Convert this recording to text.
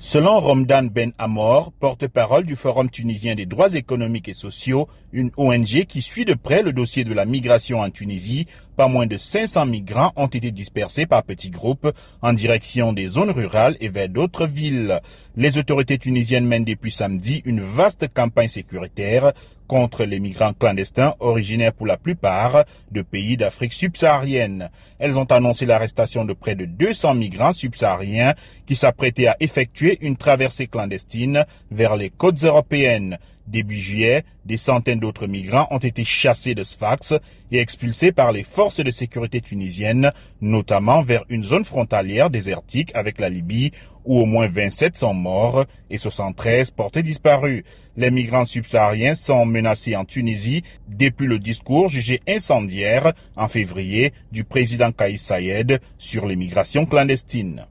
Selon Romdan Ben Amor, porte-parole du Forum tunisien des droits économiques et sociaux, une ONG qui suit de près le dossier de la migration en Tunisie, pas moins de 500 migrants ont été dispersés par petits groupes en direction des zones rurales et vers d'autres villes. Les autorités tunisiennes mènent depuis samedi une vaste campagne sécuritaire contre les migrants clandestins originaires pour la plupart de pays d'Afrique subsaharienne. Elles ont annoncé l'arrestation de près de 200 migrants subsahariens qui s'apprêtaient à effectuer une traversée clandestine vers les côtes européennes. Début juillet, des centaines d'autres migrants ont été chassés de Sfax et expulsés par les forces de sécurité tunisiennes, notamment vers une zone frontalière désertique avec la Libye où au moins 27 sont morts et 73 portés disparus. Les migrants subsahariens sont menacés en Tunisie depuis le discours jugé incendiaire en février du président Kaïs Saïed sur l'immigration clandestine.